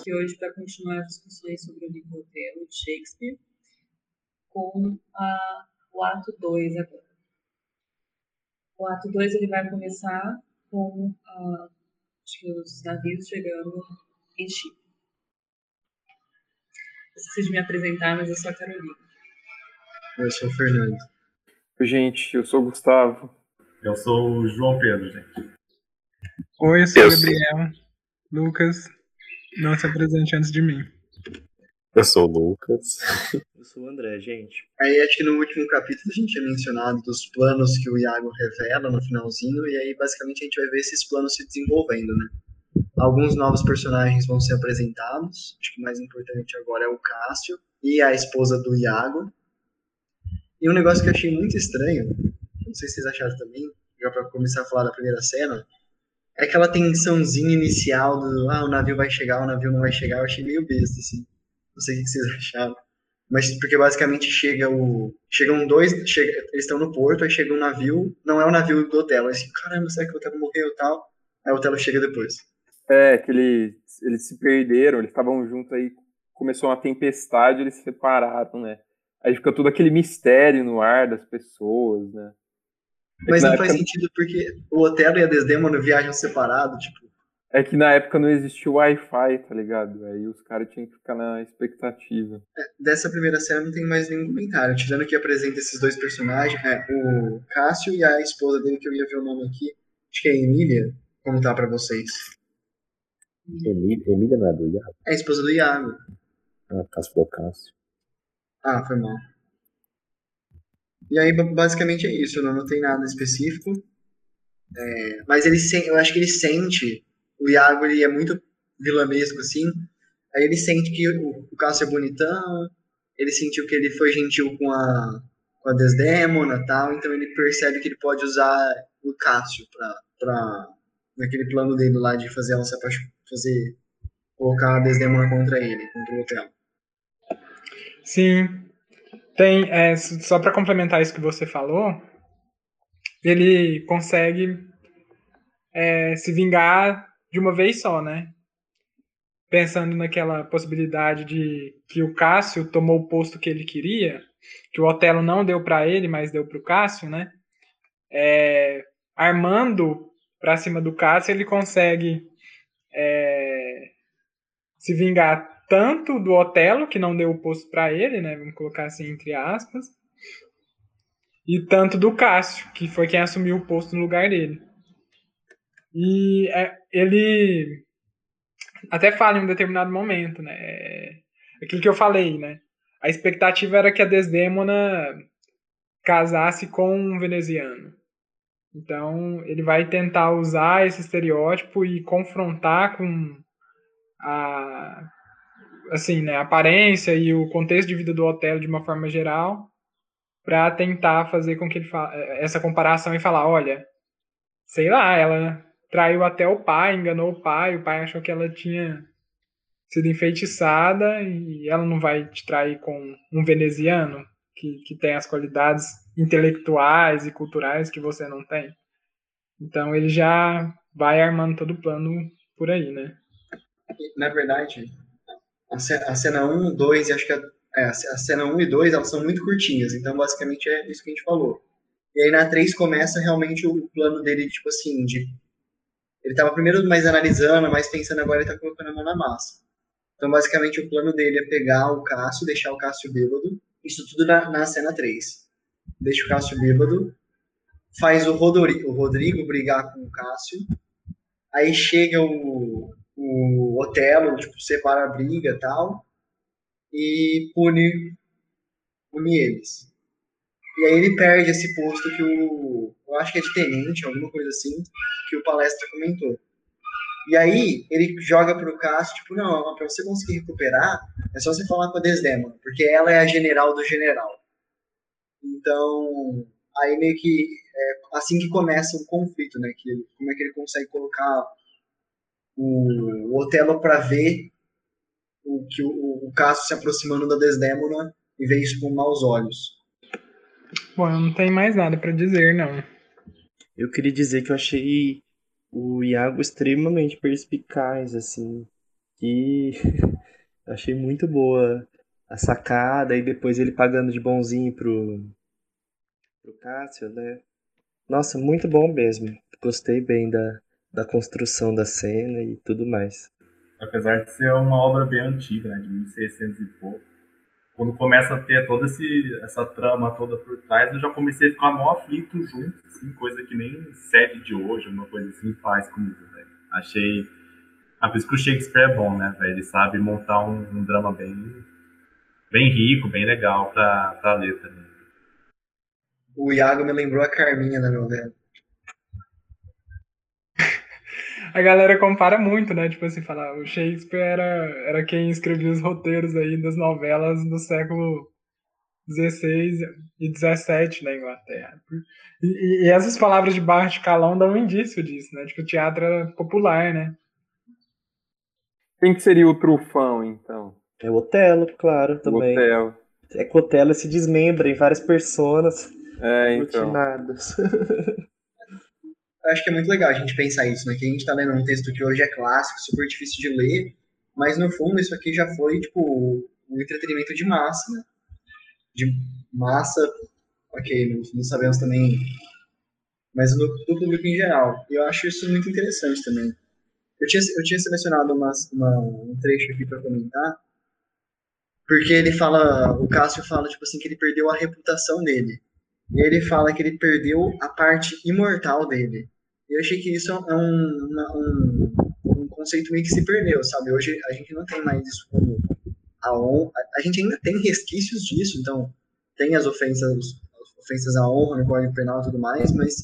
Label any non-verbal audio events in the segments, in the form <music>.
Aqui hoje para continuar as discussões sobre o livro Otelo de Shakespeare, com a, o ato 2 agora. O ato 2 ele vai começar com a, que os navios chegando em Chipre. Esqueci de me apresentar, mas eu sou a Carolina. Eu sou o Fernando. Gente, eu sou o Gustavo. Eu sou o João Pedro, gente. Oi, eu sou o Gabriel. Lucas. Não se apresente antes de mim. Eu sou o Lucas. Eu sou o André, gente. Aí acho que no último capítulo a gente tinha mencionado dos planos que o Iago revela no finalzinho, e aí basicamente a gente vai ver esses planos se desenvolvendo, né? Alguns novos personagens vão ser apresentados. Acho que o mais importante agora é o Cássio e a esposa do Iago. E um negócio que eu achei muito estranho, não sei se vocês acharam também, já para começar a falar da primeira cena, é aquela tensãozinha inicial do ah, o navio vai chegar, o navio não vai chegar, eu achei meio besta, assim. Não sei o que vocês <laughs> acharam. Mas porque basicamente chega o. Chegam dois. Chega, eles estão no porto, aí chega um navio, não é o navio do Otelo. Aí assim, caramba, será que o Otelo morreu e tal? Aí o Otelo chega depois. É, que eles, eles se perderam, eles estavam juntos aí, começou uma tempestade, eles se separaram, né? Aí fica todo aquele mistério no ar das pessoas, né? Mas não época... faz sentido porque o Otelo e a Desdemona viajam separados, tipo. É que na época não existia Wi-Fi, tá ligado? Aí os caras tinham que ficar na expectativa. É, dessa primeira cena não tem mais nenhum comentário. Tirando que apresenta esses dois personagens, é, o Cássio e a esposa dele, que eu ia ver o nome aqui. Acho que é Emília. Como tá pra vocês? Emília, Emília não é do Iago? É a esposa do Iago. Ah, Cássio Cássio. Ah, foi mal. E aí, basicamente é isso, não, não tem nada específico. É, mas ele eu acho que ele sente, o Iago ele é muito vilanesco assim, aí ele sente que o, o Cássio é bonitão, ele sentiu que ele foi gentil com a, com a Desdemona tal, então ele percebe que ele pode usar o Cássio pra, pra, naquele plano dele lá de fazer ela se fazer, colocar a Desdemona contra ele, contra o Otelo. Sim, tem, é, só para complementar isso que você falou, ele consegue é, se vingar de uma vez só, né? Pensando naquela possibilidade de que o Cássio tomou o posto que ele queria, que o Otelo não deu para ele, mas deu para o Cássio, né? É, armando para cima do Cássio, ele consegue é, se vingar tanto do Otelo, que não deu o posto para ele, né? Vamos colocar assim entre aspas. E tanto do Cássio, que foi quem assumiu o posto no lugar dele. E é, ele até fala em um determinado momento, né? É, aquilo que eu falei, né? A expectativa era que a Desdemona casasse com um veneziano. Então, ele vai tentar usar esse estereótipo e confrontar com a assim, né, a aparência e o contexto de vida do hotel de uma forma geral, para tentar fazer com que ele fa essa comparação e falar, olha, sei lá, ela traiu até o pai, enganou o pai, o pai achou que ela tinha sido enfeitiçada e ela não vai te trair com um veneziano que, que tem as qualidades intelectuais e culturais que você não tem. Então ele já vai armando todo o plano por aí, né? Na verdade, a cena 1, 2 e acho que a, é, a cena 1 e 2 elas são muito curtinhas, então basicamente é isso que a gente falou. E aí na 3 começa realmente o plano dele, tipo assim, de. Ele tava primeiro mais analisando, mais pensando, agora ele tá colocando a mão na massa. Então basicamente o plano dele é pegar o Cássio, deixar o Cássio bêbado, isso tudo na, na cena 3. Deixa o Cássio bêbado, faz o Rodrigo, o Rodrigo brigar com o Cássio, aí chega o, o Otelo, tipo, separa a briga e tal, e pune, pune eles. E aí ele perde esse posto que o. Eu acho que é de tenente, alguma coisa assim, que o palestra comentou. E aí ele joga pro Cássio, tipo, não, pra você conseguir recuperar, é só você falar com a Desdemona, porque ela é a general do general. Então, aí meio que é assim que começa o conflito, né? Que como é que ele consegue colocar o, o Otelo para ver o que o, o Cássio se aproximando da Desdemona e ver isso com maus olhos. Bom, eu não tenho mais nada pra dizer, não. Eu queria dizer que eu achei o Iago extremamente perspicaz, assim. Que <laughs> achei muito boa a sacada e depois ele pagando de bonzinho pro, pro Cássio, né? Nossa, muito bom mesmo. Gostei bem da, da construção da cena e tudo mais. Apesar de ser uma obra bem antiga, né, de 1600 e pouco. Quando começa a ter toda esse, essa trama toda por trás, eu já comecei a ficar mó aflito junto, assim, coisa que nem série de hoje, uma coisa assim, faz comigo, velho. Achei... Ah, por isso que o Shakespeare é bom, né, velho? Ele sabe montar um, um drama bem, bem rico, bem legal pra, pra letra. Né? O Iago me lembrou a Carminha da novela. <laughs> A galera compara muito, né? Tipo assim, falar, o Shakespeare era, era quem escrevia os roteiros aí das novelas do século XVI e XVII na Inglaterra. E, e- e essas palavras de Bart de Calão dão um indício disso, né? Tipo, o teatro era popular, né? Quem que seria o trufão, então? É o Otelo, claro, O também. Otelo. É que o Otelo se desmembra em várias personas É, então. <laughs> Eu acho que é muito legal a gente pensar isso, né? Que a gente tá lendo um texto que hoje é clássico, super difícil de ler, mas no fundo isso aqui já foi, tipo, um entretenimento de massa, né? De massa, ok, não, não sabemos também, mas do, público em geral. E eu acho isso muito interessante também. Eu tinha, eu tinha selecionado umas, uma, um trecho aqui pra comentar, porque ele fala, o Cássio fala, tipo assim, que ele perdeu a reputação dele. E ele fala que ele perdeu a parte imortal dele. E eu achei que isso é um, uma- um, um conceito meio que se perdeu, sabe? Hoje a gente não tem mais isso como a honra. A gente ainda tem resquícios disso, então tem as ofensas, as ofensas à honra no Código Penal e tudo mais, mas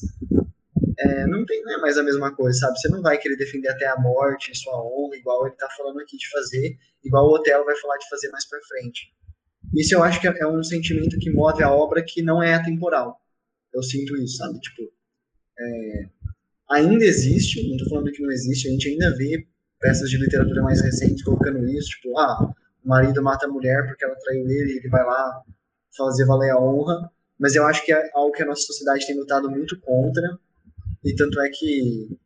é, não tem não é mais a mesma coisa, sabe? Você não vai querer defender até a morte sua honra, igual ele tá falando aqui de fazer, igual o Otelo vai falar de fazer mais pra frente. Isso eu acho que é um sentimento que move a obra que não é atemporal. Eu sinto isso, sabe? Tipo, é, ainda existe, não tô falando que não existe, a gente ainda vê peças de literatura mais recentes colocando isso, tipo, ah, o marido mata a mulher porque ela traiu ele e ele vai lá fazer valer a honra, mas eu acho que é algo que a nossa sociedade tem lutado muito contra, e tanto é que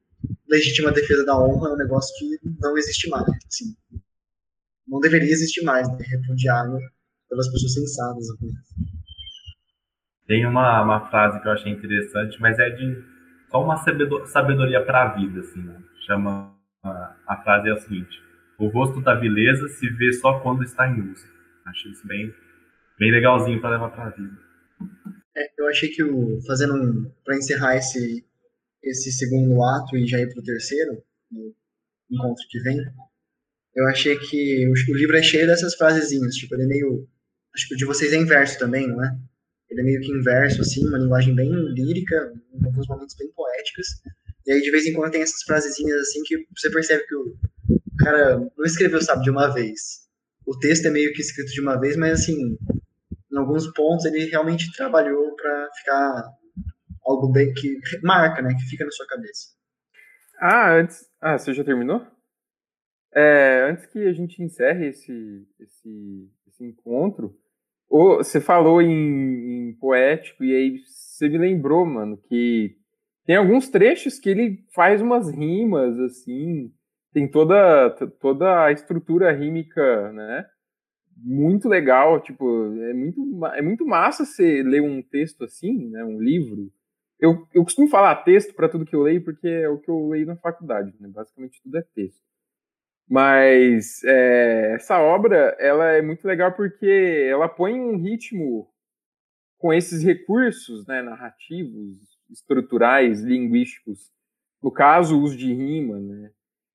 legítima defesa da honra é um negócio que não existe mais, assim. Não deveria existir mais, né? Pelas pessoas sensatas. apenas. Tem uma, uma frase que eu achei interessante, mas é de só uma sabedo- sabedoria para a vida, assim, né? Chama a, a frase é a seguinte: o rosto da vileza se vê só quando está em uso. Achei isso bem, bem legalzinho para levar para a vida. É, eu achei que o fazendo um para encerrar esse esse segundo ato e já ir pro terceiro, no encontro que vem, eu achei que o, o livro é cheio dessas frasezinhas, tipo, ele é meio acho que o de vocês é inverso também, não é? Ele é meio que inverso assim, uma linguagem bem lírica, em alguns momentos bem poéticas. E aí de vez em quando tem essas frasezinhas assim que você percebe que o cara não escreveu, sabe, de uma vez. O texto é meio que escrito de uma vez, mas assim, em alguns pontos ele realmente trabalhou para ficar algo bem que <laughs> marca, né, que fica na sua cabeça. Ah, antes. Ah, você já terminou? É, antes que a gente encerre esse, esse, esse encontro, ô, você falou em, em poético, e aí você me lembrou, mano, que tem alguns trechos que ele faz umas rimas, assim, tem toda, toda a estrutura rímica, né? Muito legal, tipo, é muito, é muito massa você ler um texto assim, né? Um livro. Eu, eu costumo falar texto para tudo que eu leio, porque é o que eu leio na faculdade, né? Basicamente tudo é texto. Mas é, essa obra, ela é muito legal porque ela põe um ritmo com esses recursos né, narrativos, estruturais, linguísticos. No caso, o uso de rima, né?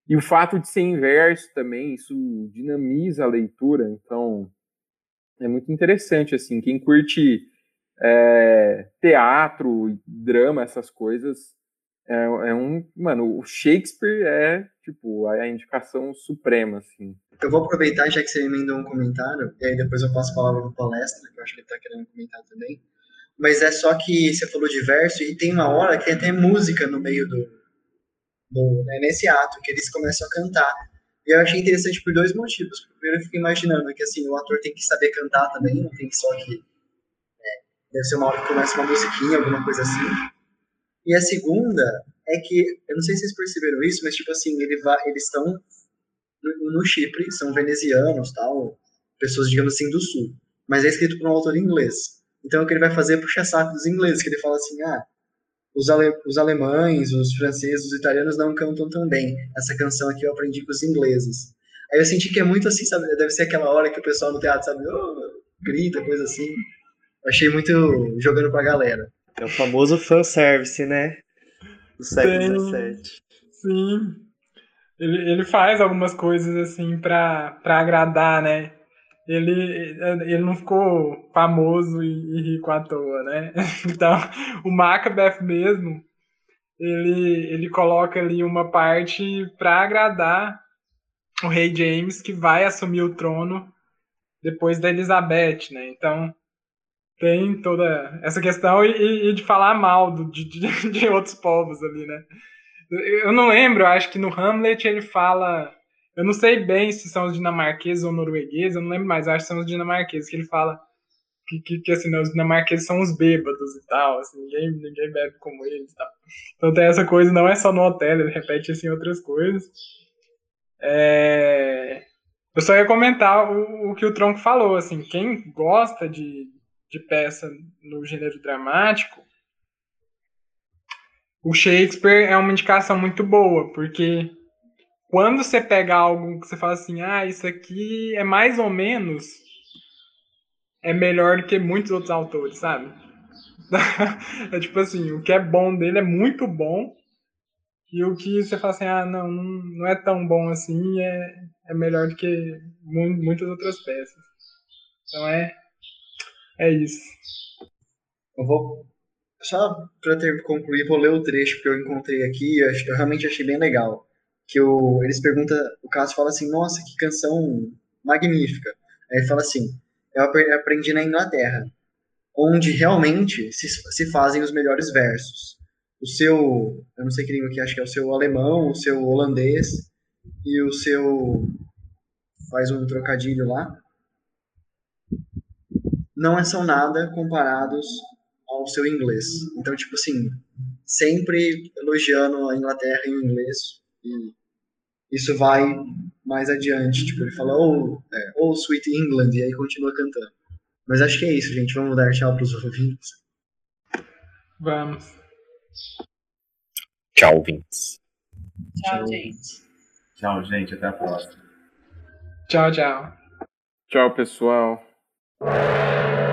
E o fato de ser inverso também, isso dinamiza a leitura. Então, é muito interessante, assim. Quem curte é, teatro, drama, essas coisas, é, é um... Mano, o Shakespeare é, tipo, a indicação suprema, assim. Eu vou aproveitar, já que você emendou um comentário, e aí depois eu passo a palavra para palestra, que eu acho que ele está querendo comentar também. Mas é só que você falou de verso, e tem uma hora que tem até música no meio do. do né, nesse ato, que eles começam a cantar. E eu achei interessante por dois motivos. Primeiro, eu fico imaginando que assim, o ator tem que saber cantar também, não tem só que. É, deve ser uma hora que começa uma musiquinha, alguma coisa assim. E a segunda é que, eu não sei se vocês perceberam isso, mas tipo assim, ele vai, eles estão no, no Chipre, são venezianos, tal, pessoas, digamos assim, do sul. Mas é escrito por um autor inglês. Então o que ele vai fazer é puxar saco dos ingleses, que ele fala assim, ah, os, ale, os alemães, os franceses, os italianos não cantam tão bem. Essa canção aqui eu aprendi com os ingleses. Aí eu senti que é muito assim, sabe? Deve ser aquela hora que o pessoal no teatro, sabe, oh, grita, coisa assim. Eu achei muito jogando pra galera. É o famoso fanservice, né? Do século XVII. Sim. Ele, ele faz algumas coisas assim pra, pra agradar, né? Ele, ele não ficou famoso e, e rico à toa, né? <laughs> Então, o Macbeth mesmo, ele, ele coloca ali uma parte para agradar o rei James, que vai assumir o trono depois da Elizabeth, né? Então, tem toda essa questão e, e de falar mal do, de, de, <laughs> de, outros povos ali, né? Eu não lembro, acho que no Hamlet ele fala. Eu não sei bem se são os dinamarqueses ou noruegueses, eu não lembro mais, acho que são os dinamarqueses, que ele fala que, que, que assim, né, os dinamarqueses são os bêbados e tal, assim, ninguém, ninguém bebe como eles e tal. Então tem essa coisa, não é só no hotel, ele repete assim outras coisas. É... Eu só ia comentar o, o que o Tronco falou, assim, quem gosta de, de peça no gênero dramático, o Shakespeare é uma indicação muito boa, porque quando você pega algo que você fala assim, ah, isso aqui é mais ou menos, é melhor do que muitos outros autores, sabe? <laughs> é tipo assim, o que é bom dele é muito bom, e o que você fala assim, ah, não, não é tão bom assim, é, é melhor do que muitas outras peças. Então é, é isso. Eu vou. Só para concluir, vou ler o trecho que eu encontrei aqui, eu, eu realmente achei bem legal. Que o, eles perguntam, o caso fala assim, nossa, que canção magnífica. Aí ele fala assim, eu aprendi na Inglaterra, onde realmente se, se fazem os melhores versos. O seu, eu não sei que língua que acho que é o seu alemão, o seu holandês e o seu faz um trocadilho lá, não são nada comparados ao seu inglês. Então, tipo assim, sempre elogiando a Inglaterra em inglês e isso vai mais adiante. Tipo, ele fala, oh, é, oh, Sweet England, e aí continua cantando. Mas acho que é isso, gente. Vamos dar tchau para os ouvintes. Vamos. Tchau, ouvintes. Tchau, gente. Tchau, gente. Até a próxima. Tchau, tchau. Tchau, pessoal. you <laughs>